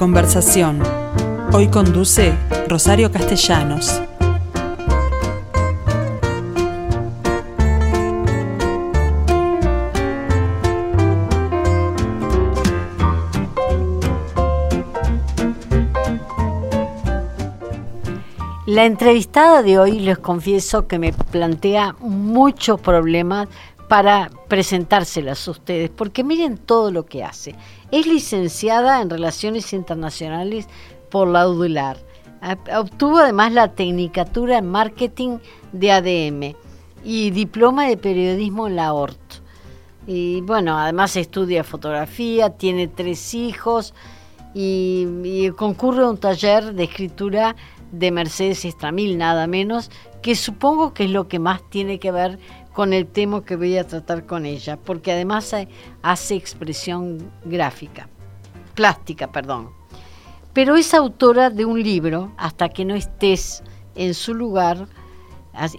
conversación. Hoy conduce Rosario Castellanos. La entrevistada de hoy les confieso que me plantea muchos problemas para presentárselas a ustedes, porque miren todo lo que hace. Es licenciada en Relaciones Internacionales por la UDULAR. Obtuvo además la Tecnicatura en Marketing de ADM y diploma de periodismo en la ORT. Y bueno, además estudia fotografía, tiene tres hijos y, concurre a un taller de escritura de Mercedes Estramil, nada menos, que supongo que es lo que más tiene que ver el tema que voy a tratar con ella, porque además hace expresión gráfica, plástica, perdón. Pero es autora de un libro, Hasta que no estés en su lugar,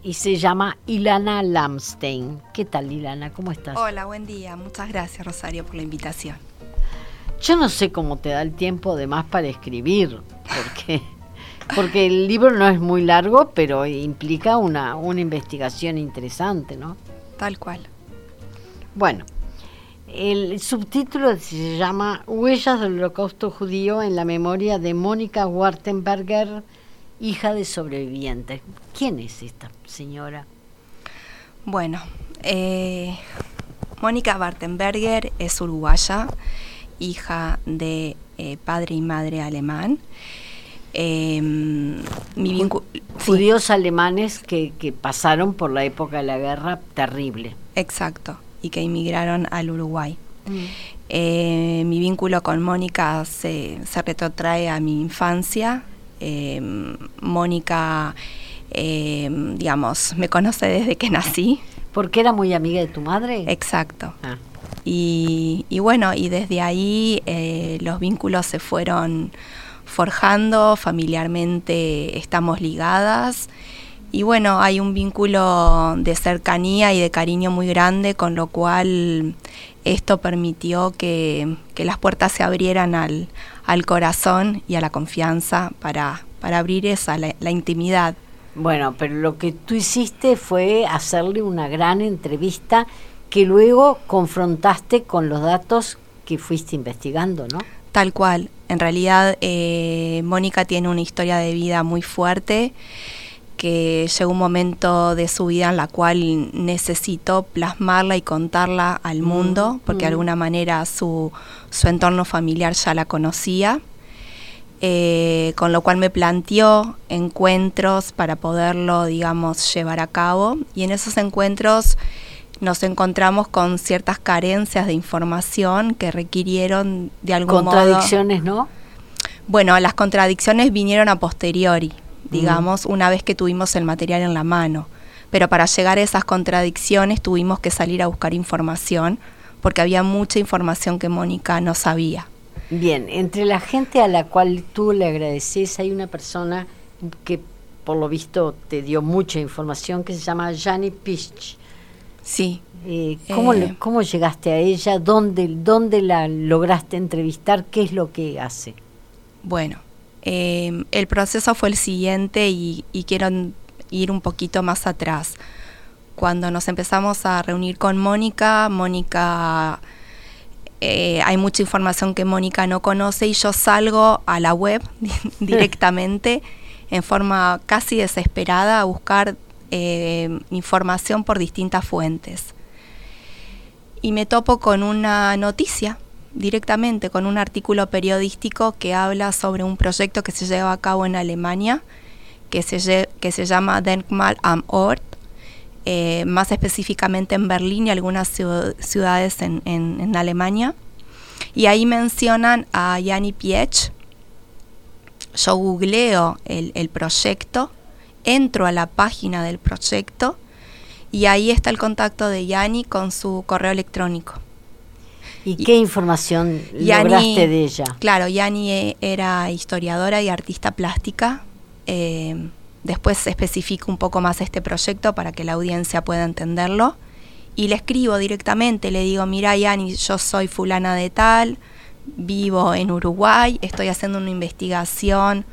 y se llama Ilana Lamstein. ¿Qué tal, Ilana? ¿Cómo estás? Hola, buen día. Muchas gracias, Rosario, por la invitación. Yo no sé cómo te da el tiempo de más para escribir, porque porque el libro no es muy largo, pero implica una, una investigación interesante, ¿no? Tal cual. Bueno, el subtítulo se llama Huellas del Holocausto Judío en la memoria de Mónica Wartenberger, hija de sobrevivientes. ¿Quién es esta señora? Bueno, eh, Mónica Wartenberger es uruguaya, hija de eh, padre y madre alemán. Eh, mi Judíos alemanes que, pasaron por la época de la guerra terrible. Exacto, y que emigraron al Uruguay. Mm. Eh, mi vínculo con Mónica se, se, retrotrae a mi infancia. Em, Mónica, em, digamos, me conoce desde que nací. ¿Porque era muy amiga de tu madre? Exacto. Ah. Y, y, bueno, y desde ahí eh, los vínculos se fueron forjando, familiarmente estamos ligadas y bueno, hay un vínculo de cercanía y de cariño muy grande, con lo cual esto permitió que, las puertas se abrieran al, al, corazón y a la confianza para, para abrir esa, la, la intimidad. Bueno, pero lo que tú hiciste fue hacerle una gran entrevista que luego confrontaste con los datos que fuiste investigando, ¿no? Tal cual. En realidad, eh, Mónica tiene una historia de vida muy fuerte que llegó un momento de su vida en la cual necesitó plasmarla y contarla al mm, mundo, porque de mm. alguna manera su, su, entorno familiar ya la conocía, eh, con lo cual me planteó encuentros para poderlo, digamos, llevar a cabo, y en esos encuentros nos encontramos con ciertas carencias de información que requirieron de algún contradicciones, ¿no? Bueno, las contradicciones vinieron a posteriori, digamos, una vez que tuvimos el material en la mano. Pero para llegar a esas contradicciones tuvimos que salir a buscar información, porque había mucha información que Mónica no sabía. Bien, entre la gente a la cual tú le agradeces hay una persona que por lo visto te dio mucha información que se llama Jani Pich. Sí. Eh, ¿cómo, eh. ¿Cómo llegaste a ella? ¿Dónde, ¿Dónde la lograste entrevistar? ¿Qué es lo que hace? Bueno, eh, el proceso fue el siguiente y, quiero ir un poquito más atrás. Cuando nos empezamos a reunir con Mónica, Mónica, hay mucha información que Mónica no conoce y yo salgo a la web directamente en forma casi desesperada a buscar eh, información por distintas fuentes. Y me topo con una noticia directamente, con un artículo periodístico que habla sobre un proyecto que se lleva a cabo en Alemania, que se, que se llama Denkmal am Ort, eh, más específicamente en Berlín y algunas ciudades en, en, Alemania. Y ahí mencionan a Jani Piech. Yo googleo el, el proyecto entro a la página del proyecto y ahí está el contacto de Yani con su correo electrónico. ¿Y, qué información lograste de ella? Claro, Yani e, era historiadora y artista plástica. Eh, después especifico un poco más este proyecto para que la audiencia pueda entenderlo. Y le escribo directamente, le digo, mira Yani, yo soy fulana de tal, vivo en Uruguay, estoy haciendo una investigación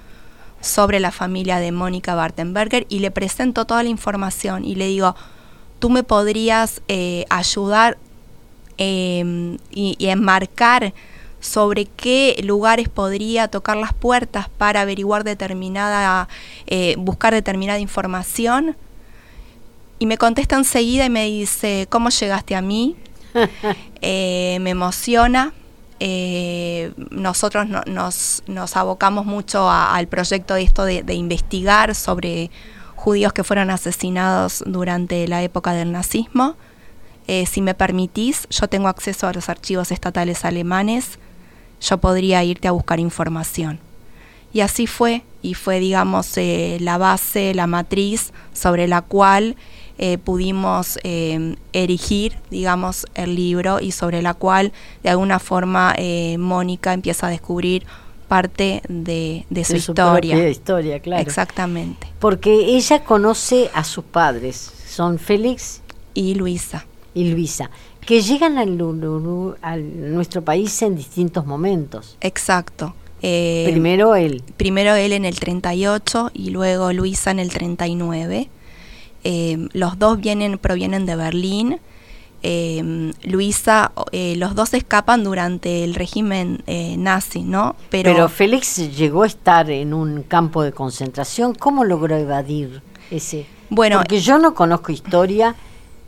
sobre la familia de Mónica Bartenberger y le presento toda la información y le digo, tú me podrías eh, ayudar em, y, enmarcar sobre qué lugares podría tocar las puertas para averiguar determinada, eh, buscar determinada información. Y me contesta enseguida y me dice, ¿cómo llegaste a mí? Eh, me emociona. Nosotros nos, nos, abocamos mucho al proyecto de esto de investigar sobre judíos que fueron asesinados durante la época del nazismo. Eh, si me permitís, yo tengo acceso a los archivos estatales alemanes, yo podría irte a buscar información. Y así fue, y fue, digamos, eh, la base, la matriz sobre la cual eh, pudimos erigir, digamos, el libro y sobre la cual, de alguna forma, Mónica empieza a descubrir parte de, su, historia. historia, claro. Exactamente. Porque ella conoce a sus padres, son Félix y Luisa. Y Luisa, que llegan al, a nuestro país en distintos momentos. Exacto. Eh, primero él. Primero él en el 38 y luego Luisa en el 39. Eh, los dos vienen, provienen de Berlín eh, Luisa, eh, los dos escapan durante el régimen eh, nazi, ¿no? Pero, Félix llegó a estar en un campo de concentración. ¿Cómo logró evadir ese? Bueno, porque yo no conozco historia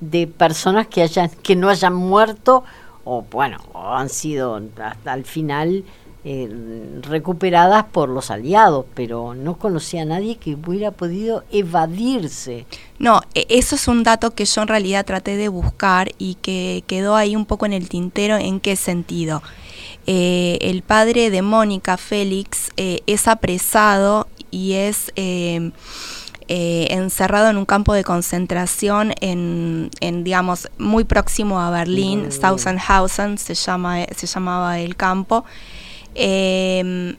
de personas que hayan que no hayan muerto o bueno, o han sido hasta el final eh, recuperadas por los aliados, pero no conocía a nadie que hubiera podido evadirse. No, e, eso es un dato que yo en realidad traté de buscar y que quedó ahí un poco en el tintero. ¿En qué sentido? Eh, el padre de Mónica, Félix, eh, es apresado y es... encerrado en un campo de concentración en, digamos, muy próximo a Berlín, mm. Sachsenhausen se, llama, se llamaba el campo, Em,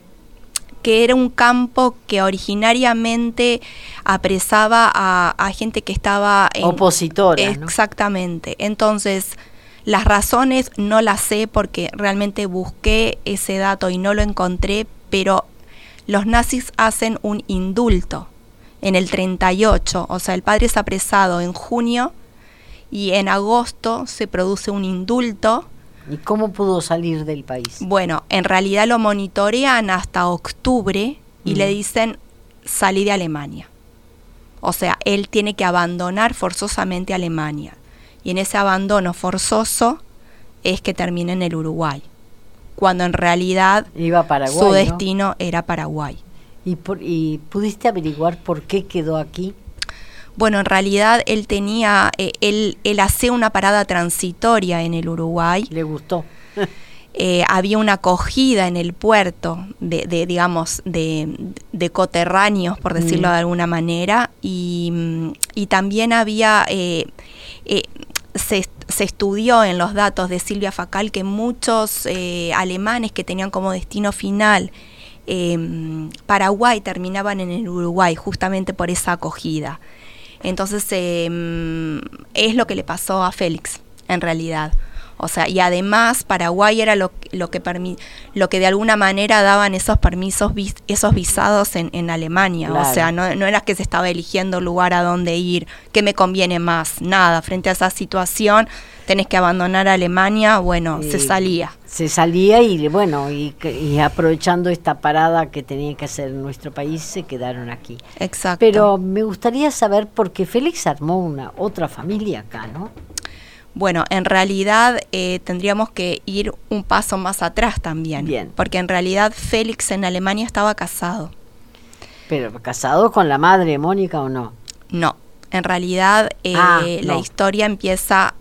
que era un campo que originariamente apresaba a, gente que estaba en, opositora. Exactamente. Entonces, las razones no las sé porque realmente busqué ese dato y no lo encontré, pero los nazis hacen un indulto en el 38, o sea, el padre es apresado en junio y en agosto se produce un indulto ¿Y cómo pudo salir del país? Bueno, en realidad lo monitorean hasta octubre y le dicen salí de Alemania. O sea, él tiene que abandonar forzosamente Alemania. Y en ese abandono forzoso es que termina en el Uruguay. Cuando en realidad Iba Paraguay, su destino era Paraguay. ¿Y, ¿Y pudiste averiguar por qué quedó aquí? Bueno, en realidad él tenía, eh, él, él hacía una parada transitoria en el Uruguay. Le gustó. Eh, había una acogida en el puerto de, digamos, de, de, coterráneos, por decirlo mm. de alguna manera, y, y también había, eh, se, se, estudió en los datos de Silvia Facal que muchos alemanes que tenían como destino final Paraguay terminaban en el Uruguay justamente por esa acogida. Entonces em, es lo que le pasó a Félix, en realidad. O sea, y además Paraguay era lo, lo que lo que de alguna manera daban esos permisos, esos visados en, en Alemania. O sea, no, no, era que se estaba eligiendo lugar a dónde ir, qué me conviene más, nada. Frente a esa situación, tenés que abandonar Alemania, bueno, se salía. Se salía y bueno, y, aprovechando esta parada que tenía que hacer en nuestro país, se quedaron aquí. Exacto. Pero me gustaría saber por qué Félix armó una otra familia acá, ¿no? Bueno, en realidad eh, tendríamos que ir un paso más atrás también. Bien. Porque en realidad Félix en Alemania estaba casado. ¿Pero casado con la madre Mónica o no? No. En realidad eh, ah, la historia empieza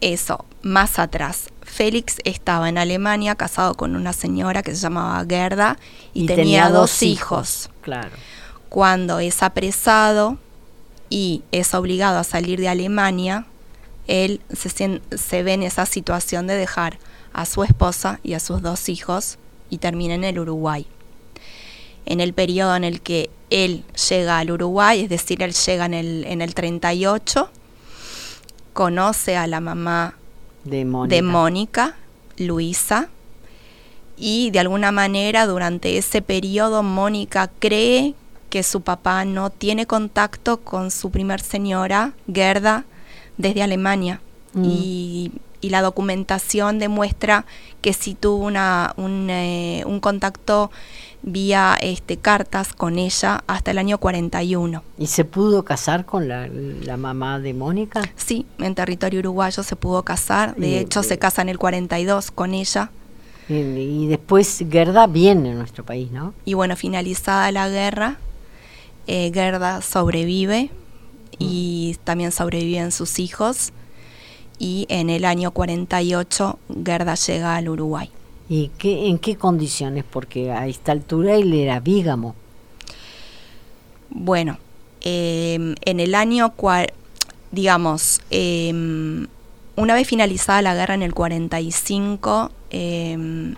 eso, más atrás. Félix estaba en Alemania casado con una señora que se llamaba Gerda y, tenía, dos hijos. Claro. Cuando es apresado y es obligado a salir de Alemania, él se, se ve en esa situación de dejar a su esposa y a sus dos hijos y termina en el Uruguay. En el periodo en el que él llega al Uruguay, es decir, él llega en el, en el 38, conoce a la mamá de Mónica, Luisa, y de alguna manera durante ese periodo Mónica cree que su papá no tiene contacto con su primer señora, Gerda, desde Alemania. Mm. Y, la documentación demuestra que sí tuvo una, un, eh, un contacto vía este, cartas con ella hasta el año 41. ¿Y se pudo casar con la, mamá de Mónica? Sí, en territorio uruguayo se pudo casar, de hecho se casa en el 42 con ella. Y, después Gerda viene a nuestro país, ¿no? Y bueno, finalizada la guerra, eh, Gerda sobrevive y también sobreviven sus hijos y en el año 48 Gerda llega al Uruguay. ¿Y qué, en qué condiciones? Porque a esta altura él era vígamo. Bueno, em, en el año, digamos, em, una vez finalizada la guerra en el 45, eh,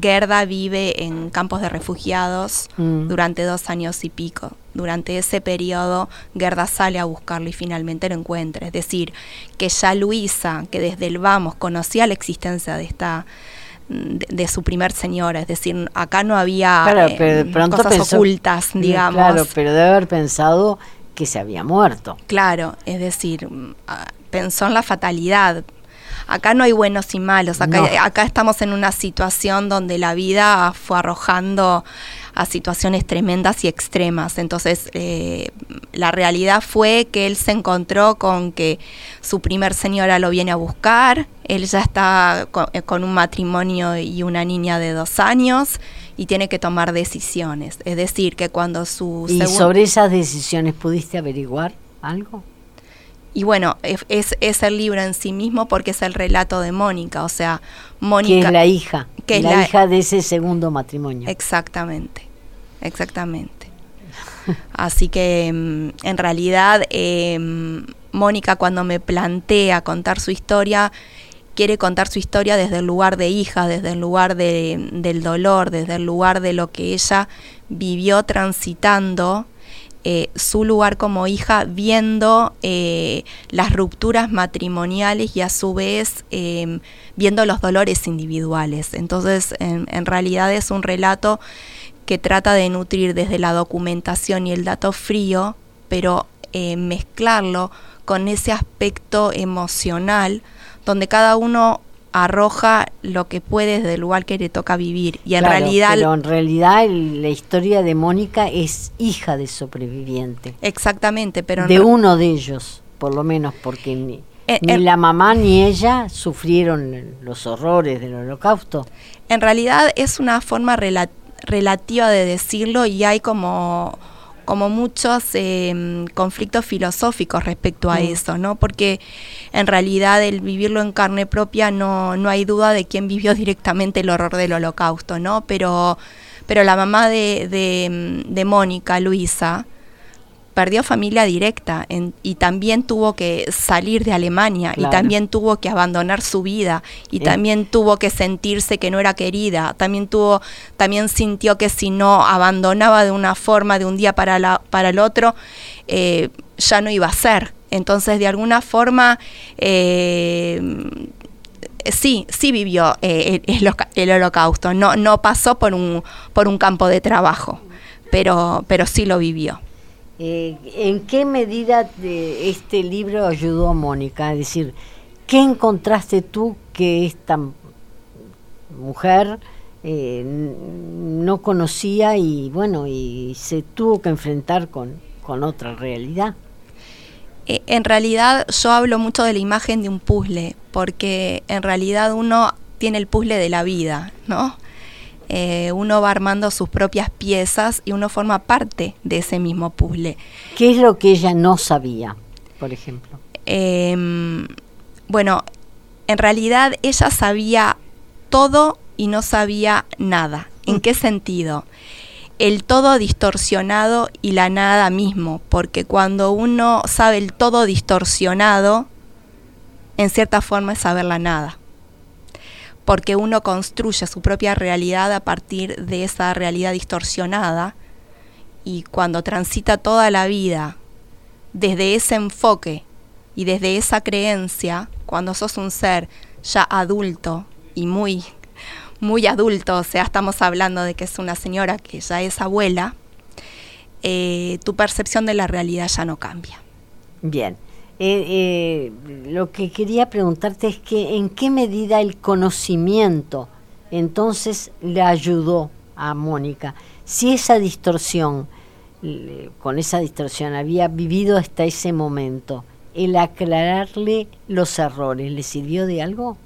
Gerda vive en campos de refugiados mm. durante dos años y pico. Durante ese periodo, Gerda sale a buscarlo y finalmente lo encuentra. Es decir, que ya Luisa, que desde el vamos conocía la existencia de esta de, su primer señora, es decir, acá no había eh, cosas ocultas, digamos. Claro, pero debe haber pensado que se había muerto. Claro, es decir, mm, ah, pensó en la fatalidad, acá no hay buenos y malos, acá, acá estamos en una situación donde la vida fue arrojando a situaciones tremendas y extremas. Entonces, eh, la realidad fue que él se encontró con que su primer señora lo viene a buscar, él ya está eh, con, un matrimonio y una niña de dos años y tiene que tomar decisiones. Es decir, que cuando su... ¿Y sobre esas decisiones pudiste averiguar algo? Y bueno, es, es, el libro en sí mismo porque es el relato de Mónica, o sea, Mónica... Que es la hija, que la, la hija de ese segundo matrimonio. Exactamente, exactamente. Así que mm, en realidad em, Mónica cuando me plantea contar su historia, quiere contar su historia desde el lugar de hija, desde el lugar de, del dolor, desde el lugar de lo que ella vivió transitando eh, su lugar como hija viendo eh, las rupturas matrimoniales y a su vez em, viendo los dolores individuales. Entonces, en, realidad es un relato que trata de nutrir desde la documentación y el dato frío, pero eh, mezclarlo con ese aspecto emocional donde cada uno arroja lo que puede desde el lugar que le toca vivir. Y en realidad. Pero en realidad la historia de Mónica es hija de sobreviviente. Exactamente, pero. De uno de ellos, por lo menos, porque ni, eh, ni la mamá ni ella sufrieron los horrores del holocausto. En realidad es una forma relativa de decirlo y hay como como muchos em, conflictos filosóficos respecto a mm. eso, ¿no? Porque en realidad el vivirlo en carne propia no, no hay duda de quién vivió directamente el horror del holocausto, ¿no? Pero, pero la mamá de, de, de Mónica, Luisa, perdió familia directa y también tuvo que salir de Alemania y también tuvo que abandonar su vida y también tuvo que sentirse que no era querida, también tuvo también sintió que si no abandonaba de una forma de un día para la, para el otro eh, ya no iba a ser. Entonces de alguna forma eh, sí, sí vivió eh, el, el, holocausto, no, no pasó por un, por un campo de trabajo, pero, pero sí lo vivió. Eh, ¿En qué medida este libro ayudó a Mónica? Es decir, ¿qué encontraste tú que esta mujer eh, no conocía y bueno, y se tuvo que enfrentar con, con otra realidad? Eh, en realidad yo hablo mucho de la imagen de un puzzle, porque en realidad uno tiene el puzzle de la vida, ¿no? Eh, uno va armando sus propias piezas y uno forma parte de ese mismo puzzle. ¿Qué es lo que ella no sabía, por ejemplo? Em, bueno, en realidad ella sabía todo y no sabía nada. ¿En mm. qué sentido? El todo distorsionado y la nada mismo, porque cuando uno sabe el todo distorsionado, en cierta forma es saber la nada porque uno construye su propia realidad a partir de esa realidad distorsionada y cuando transita toda la vida desde ese enfoque y desde esa creencia, cuando sos un ser ya adulto y muy muy adulto, o sea, estamos hablando de que es una señora que ya es abuela, eh, tu percepción de la realidad ya no cambia. Bien. Eh, eh, lo que quería preguntarte es que en qué medida el conocimiento entonces le ayudó a Mónica. Si esa distorsión, con esa distorsión había vivido hasta ese momento, el aclararle los errores, ¿le sirvió de algo?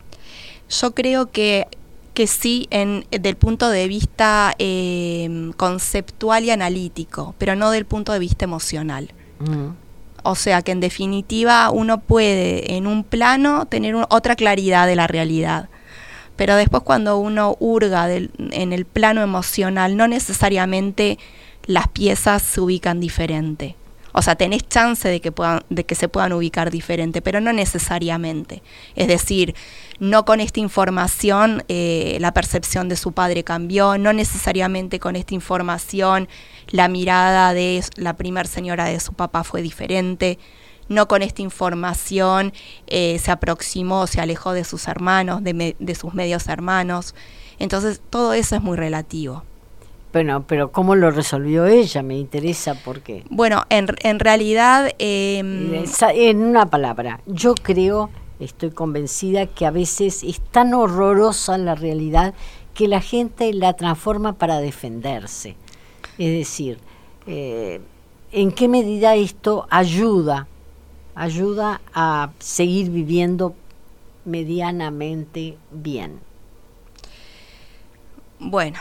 Yo creo que, que sí, en, del punto de vista eh, conceptual y analítico, pero no del punto de vista emocional. Mm. O sea que en definitiva uno puede en un plano tener otra claridad de la realidad. Pero después cuando uno hurga en el plano emocional, no necesariamente las piezas se ubican diferente. O sea, tenés chance de que, puedan, de que se puedan ubicar diferente, pero no necesariamente. Es decir, no con esta información eh, la percepción de su padre cambió, no necesariamente con esta información la mirada de la primer señora de su papá fue diferente, no con esta información eh, se aproximó, se alejó de sus hermanos, de, de sus medios hermanos. Entonces, todo eso es muy relativo. Bueno, pero ¿cómo lo resolvió ella? Me interesa porque... Bueno, en, en realidad... Em, en una palabra, yo creo, estoy convencida que a veces es tan horrorosa la realidad que la gente la transforma para defenderse. Es decir, eh, ¿en qué medida esto ayuda? Ayuda a seguir viviendo medianamente bien. Bueno,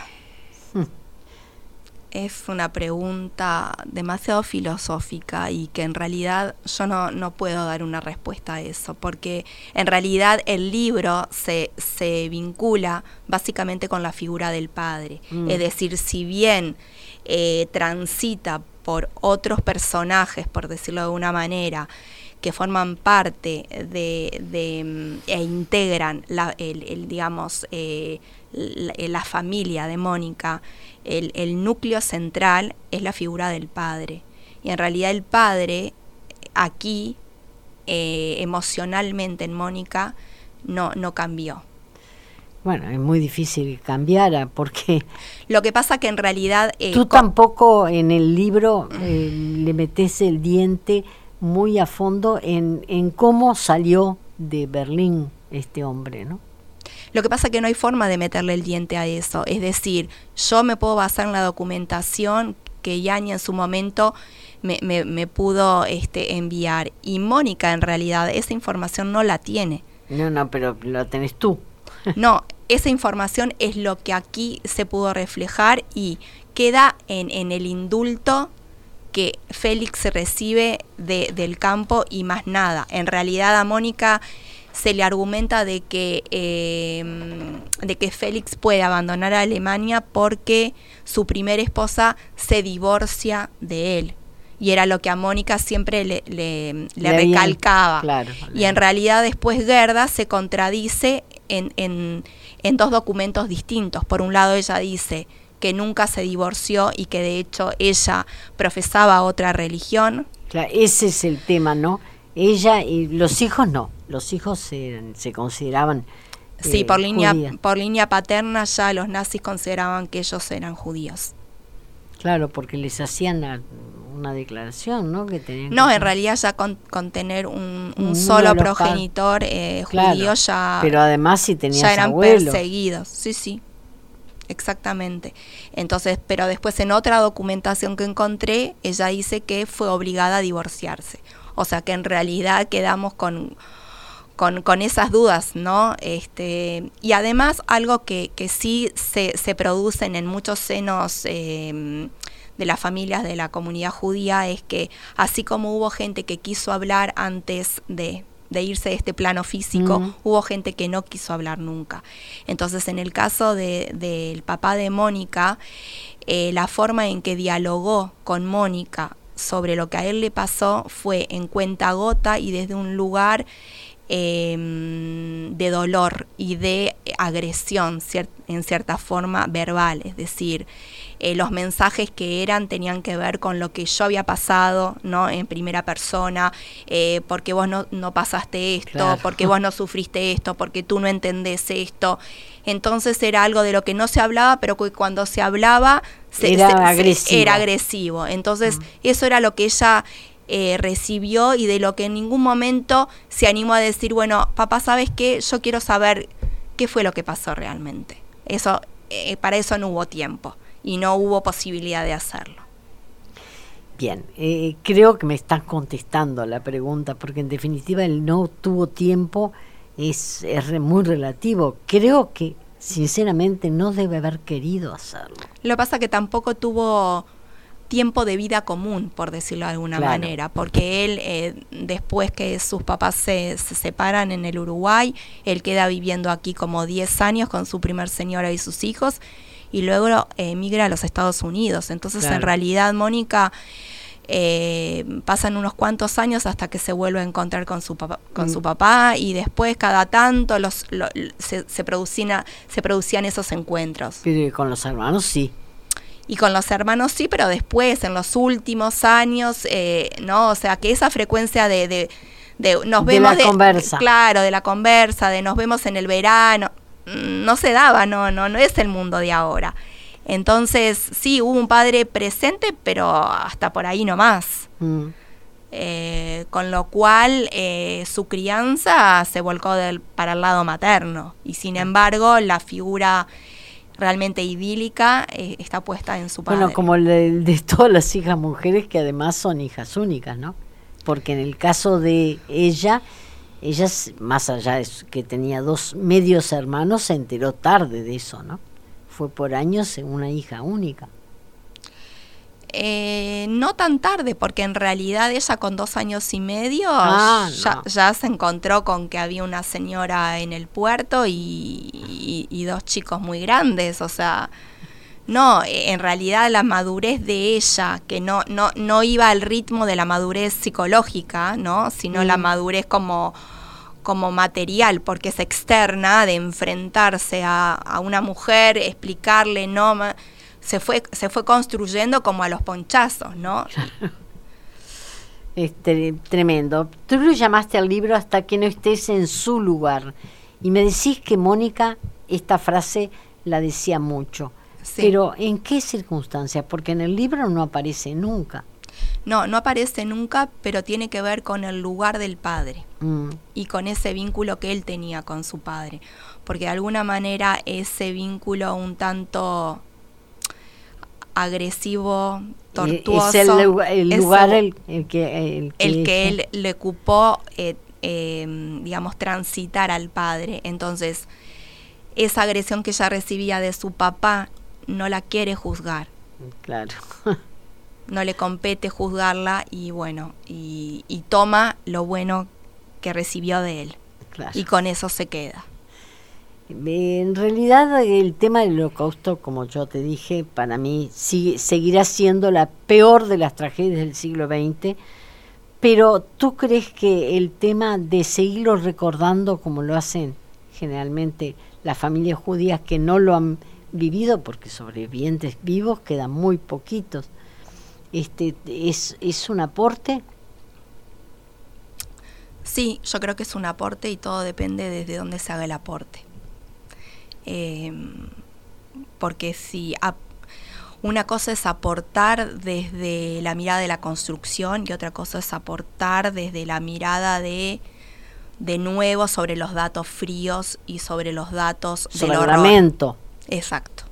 es una pregunta demasiado filosófica y que en realidad yo no, no, puedo dar una respuesta a eso, porque en realidad el libro se, se vincula básicamente con la figura del padre. Mm. Es decir, si bien eh, transita por otros personajes, por decirlo de alguna manera, que forman parte de, de mm, e integran la, el, digamos, eh, la, familia de Mónica, el, núcleo central es la figura del padre. Y en realidad el padre aquí, eh, emocionalmente en Mónica, no, no cambió. Bueno, es muy difícil cambiar porque... Lo que pasa que en realidad... Eh, tú tampoco en el libro eh, le metes el diente muy a fondo en, en cómo salió de Berlín este hombre, ¿no? Lo que pasa es que no hay forma de meterle el diente a eso. Es decir, yo me puedo basar en la documentación que Yani en su momento me, me, pudo este, enviar. Y Mónica en realidad esa información no la tiene. No, no, pero la tenés tú. no, esa información es lo que aquí se pudo reflejar y queda en, en el indulto que Félix recibe de, del campo y más nada. En realidad a Mónica se le argumenta de que, em, de que Félix puede abandonar a Alemania porque su primera esposa se divorcia de él. Y era lo que a Mónica siempre le, le, recalcaba. y en realidad después Gerda se contradice en, en, en dos documentos distintos. Por un lado ella dice que nunca se divorció y que de hecho ella profesaba otra religión. ese es el tema, ¿no? Ella y los hijos no los hijos se, se consideraban... sí, por eh, línea, por línea paterna ya los nazis consideraban que ellos eran judíos. Claro, porque les hacían una declaración, ¿no? Que tenían no, en realidad ya con, tener un, solo progenitor eh, judío ya... Pero además si tenían Ya eran perseguidos, sí, sí. Exactamente. Entonces, pero después en otra documentación que encontré, ella dice que fue obligada a divorciarse. O sea que en realidad quedamos con con, esas dudas, ¿no? Este, y además algo que, que sí se, se, producen en muchos senos em, de las familias de la comunidad judía es que así como hubo gente que quiso hablar antes de, irse de este plano físico, hubo gente que no quiso hablar nunca. Entonces, en el caso del de, papá de Mónica, eh, la forma en que dialogó con Mónica sobre lo que a él le pasó fue en cuenta gota y desde un lugar Em, de dolor y de agresión en cierta forma verbal, es decir, eh, los mensajes que eran tenían que ver con lo que yo había pasado, ¿no? En primera persona, eh, porque vos no, no pasaste esto, porque vos no sufriste esto, porque tú no entendés esto. Entonces era algo de lo que no se hablaba, pero que cuando se hablaba era, agresivo. era agresivo. Entonces mm. eso era lo que ella eh, recibió y de lo que en ningún momento se animó a decir, bueno, papá, ¿sabes qué? Yo quiero saber qué fue lo que pasó realmente. Eso, para eso no hubo tiempo y no hubo posibilidad de hacerlo. Bien, eh, creo que me están contestando la pregunta, porque en definitiva el no tuvo tiempo es, es muy relativo. Creo que sinceramente no debe haber querido hacerlo. Lo que pasa que tampoco tuvo tiempo de vida común, por decirlo de alguna manera, porque él, eh, después que sus papás se, se, separan en el Uruguay, él queda viviendo aquí como 10 años con su primer señora y sus hijos, y luego emigra a los Estados Unidos. Entonces, en realidad, Mónica... Eh, pasan unos cuantos años hasta que se vuelve a encontrar con su papá, con su mm. papá y después cada tanto los, se, se, producían, se producían esos encuentros. Pero con los hermanos sí. Y con los hermanos sí, pero después, en los últimos años, eh, ¿no? O sea, que esa frecuencia de, de, de nos vemos... De la conversa. Claro, de la conversa, de nos vemos en el verano, no se daba, no, no, no es el mundo de ahora. Entonces, sí, hubo un padre presente, pero hasta por ahí nomás. Mm. Eh, con lo cual eh, su crianza se volcó del, para el lado materno y sin embargo la figura realmente idílica eh, está puesta en su padre. Bueno, como el de, todas las hijas mujeres que además son hijas únicas, ¿no? Porque en el caso de ella, ella, más allá de que tenía dos medios hermanos, se enteró tarde de eso, ¿no? Fue por años una hija única. Eh, no tan tarde, porque en realidad ella con dos años y medio ah, ya, se encontró con que había una señora en el puerto y, y dos chicos muy grandes, o sea, no, en realidad la madurez de ella, que no, no, no iba al ritmo de la madurez psicológica, ¿no? Sino la mm. madurez como, como material, porque es externa, de enfrentarse a, a una mujer, explicarle, no, se fue, se fue construyendo como a los ponchazos, ¿no? Este, tremendo. Tú lo llamaste al libro hasta que no estés en su lugar. Y me decís que Mónica, esta frase la decía mucho. Pero ¿en qué circunstancias? Porque en el libro no aparece nunca. No, no aparece nunca, pero tiene que ver con el lugar del padre mm. y con ese vínculo que él tenía con su padre. Porque de alguna manera ese vínculo un tanto agresivo, tortuoso. Es el, lugar el, que, el, que, él le ocupó, eh, em, digamos, transitar al padre. Entonces, esa agresión que ella recibía de su papá no la quiere juzgar. Claro. no le compete juzgarla y bueno, y, toma lo bueno que recibió de él. Y con eso se queda. En realidad el tema del holocausto, como yo te dije, para mí sigue, seguirá siendo la peor de las tragedias del siglo XX, pero ¿tú crees que el tema de seguirlo recordando como lo hacen generalmente las familias judías que no lo han vivido, porque sobrevivientes vivos quedan muy poquitos. Este, ¿es, ¿Es un aporte? Sí, yo creo que es un aporte y todo depende desde dónde se haga el aporte. Em, porque si una cosa es aportar desde la mirada de la construcción y otra cosa es aportar desde la mirada de de nuevo sobre los datos fríos y sobre los datos del horror. Exacto,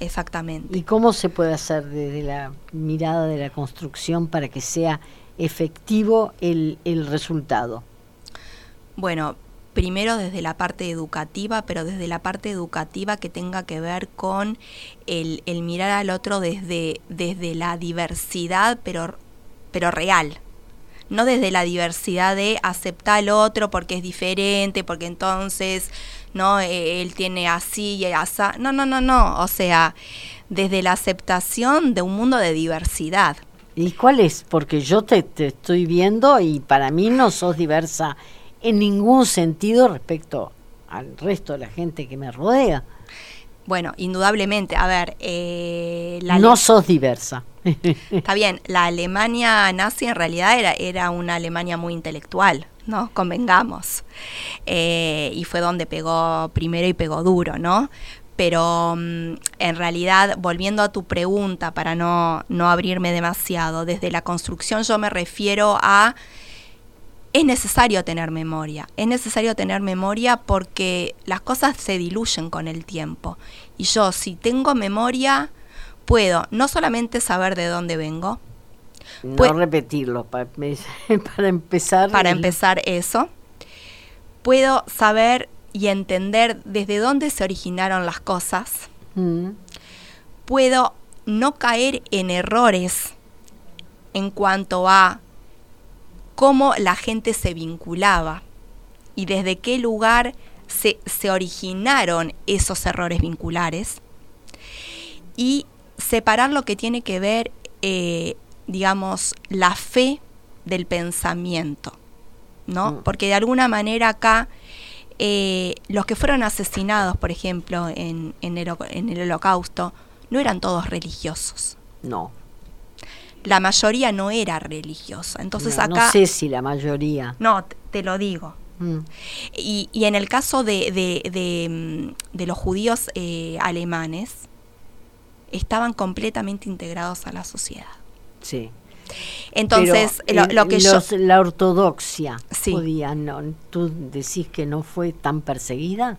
exactamente. ¿Y cómo se puede hacer desde la mirada de la construcción para que sea efectivo el, el resultado? Bueno, primero desde la parte educativa, pero desde la parte educativa que tenga que ver con el, el mirar al otro desde, desde la diversidad, pero, pero real, no desde la diversidad de aceptar al otro porque es diferente, porque entonces no e, él tiene así y así. No, no, no, no, o sea, desde la aceptación de un mundo de diversidad. ¿Y cuál es? Porque yo te, te estoy viendo y para mí no sos diversa en ningún sentido respecto al resto de la gente que me rodea. Bueno, indudablemente, a ver, eh, la no sos diversa. Está bien, la Alemania nazi en realidad era, era una Alemania muy intelectual, ¿no? Convengamos. Eh, y fue donde pegó primero y pegó duro, ¿no? Pero mm, en realidad, volviendo a tu pregunta, para no, no abrirme demasiado, desde la construcción yo me refiero a es necesario tener memoria. Es necesario tener memoria porque las cosas se diluyen con el tiempo. Y yo, si tengo memoria, puedo no solamente saber de dónde vengo. No repetirlo, para, empezar. Para empezar eso. Puedo saber y entender desde dónde se originaron las cosas. Mm. Puedo no caer en errores en cuanto a cómo la gente se vinculaba y desde qué lugar se, originaron esos errores vinculares y separar lo que tiene que ver, eh, digamos, la fe del pensamiento, ¿no? Mm. Porque de alguna manera acá eh, los que fueron asesinados, por ejemplo, en, en, el, en el holocausto, no eran todos religiosos. No la mayoría no era religiosa. Entonces acá... No sé si la mayoría. No, te lo digo. Mm. Y, en el caso de, de, mm, los judíos eh, alemanes, estaban completamente integrados a la sociedad. Sí. Entonces, lo, que yo... La ortodoxia judía, ¿no? ¿tú decís que no fue tan perseguida?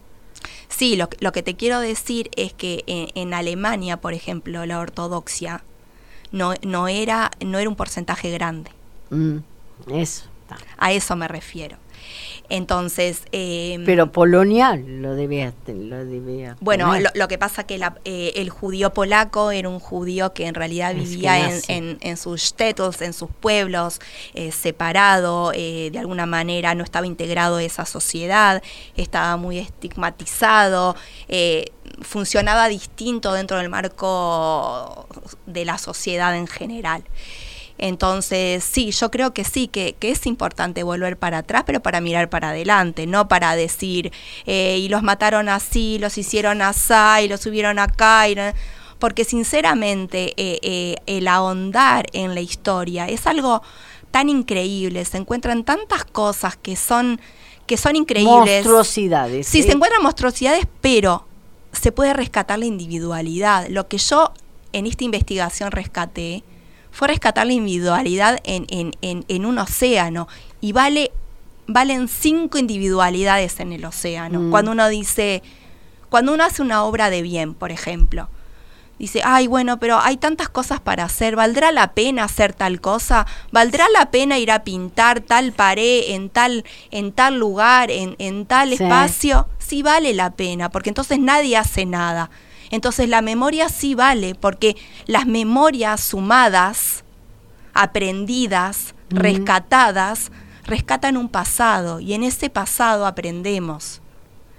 Sí, lo, que te quiero decir es que en Alemania, por ejemplo, la ortodoxia no, no, era, no era un porcentaje grande. Mm, eso. A eso me refiero. Entonces... Em, Pero Polonia lo debía, lo Bueno, lo, que pasa que eh, el judío polaco era un judío que en realidad vivía en, en, sus stetos, en sus pueblos, eh, separado, eh, de alguna manera no estaba integrado a esa sociedad, estaba muy estigmatizado, funcionaba distinto dentro del marco de la sociedad en general. Entonces, sí, yo creo que sí, que, es importante volver para atrás, pero para mirar para adelante, no para decir, eh, y los mataron así, los hicieron así, y los subieron acá, porque sinceramente eh, eh, el ahondar en la historia es algo tan increíble, se encuentran tantas cosas que son que son increíbles. Monstruosidades. Sí, se encuentran monstruosidades, pero se puede rescatar la individualidad. Lo que yo en esta investigación rescaté fue rescatar la individualidad en, en, en, un océano y vale, valen cinco individualidades en el océano. Mm. Cuando uno dice, cuando uno hace una obra de bien, por ejemplo, dice, ay, bueno, pero hay tantas cosas para hacer, ¿valdrá la pena hacer tal cosa? ¿Valdrá la pena ir a pintar tal pared en tal, en tal lugar, en, en tal espacio? Sí vale la pena, porque entonces nadie hace nada. Entonces la memoria sí vale, porque las memorias sumadas, aprendidas, rescatadas, rescatan un pasado y en ese pasado aprendemos.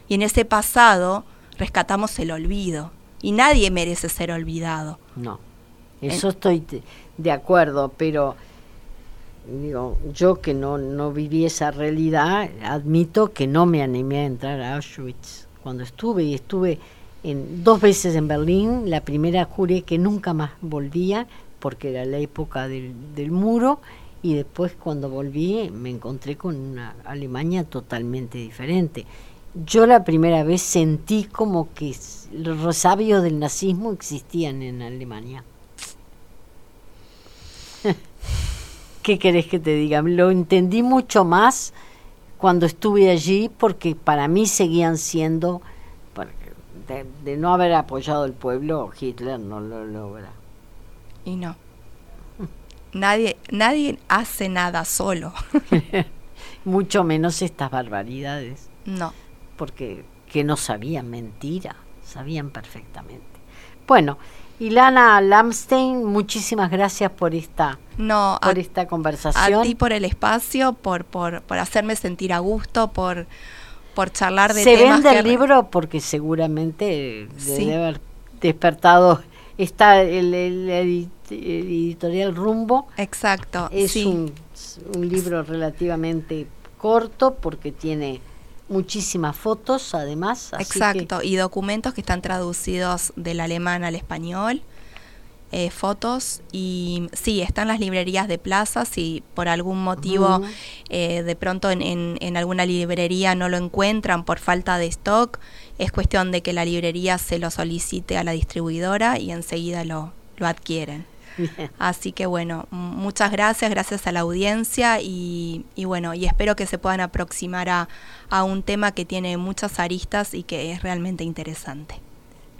Y en ese pasado rescatamos el olvido. Y nadie merece ser olvidado. No, eso estoy de acuerdo, pero digo, yo que no, no viví esa realidad, admito que no me animé a entrar a Auschwitz cuando estuve y estuve en, dos veces en Berlín. La primera juré que nunca más volvía porque era la época del, muro y después cuando volví me encontré con una Alemania totalmente diferente. Yo la primera vez sentí como que los resabios del nazismo existían en Alemania. ¿Qué querés que te diga? Lo entendí mucho más cuando estuve allí porque para mí seguían siendo de, no haber apoyado el pueblo, Hitler no lo logra. Y no. Nadie, nadie hace nada solo. Mucho menos estas barbaridades. No. Porque que no sabían mentira, sabían perfectamente. Bueno, Ilana Lamstein, muchísimas gracias por esta, no, por esta conversación. A ti por el espacio, por, por, por hacerme sentir a gusto, por por charlar de Se vende el libro porque seguramente debe haber despertado. Está el, editorial Rumbo. Exacto. Es un, libro relativamente corto porque tiene muchísimas fotos además. Exacto, y documentos que están traducidos del alemán al español. Eh, fotos y sí, están las librerías de plaza, si por algún motivo eh, de pronto en, en, alguna librería no lo encuentran por falta de stock, es cuestión de que la librería se lo solicite a la distribuidora y enseguida lo, lo adquieren. Así que bueno, muchas gracias, gracias a la audiencia y, y bueno, y espero que se puedan aproximar a, a un tema que tiene muchas aristas y que es realmente interesante.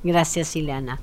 Gracias, Ileana.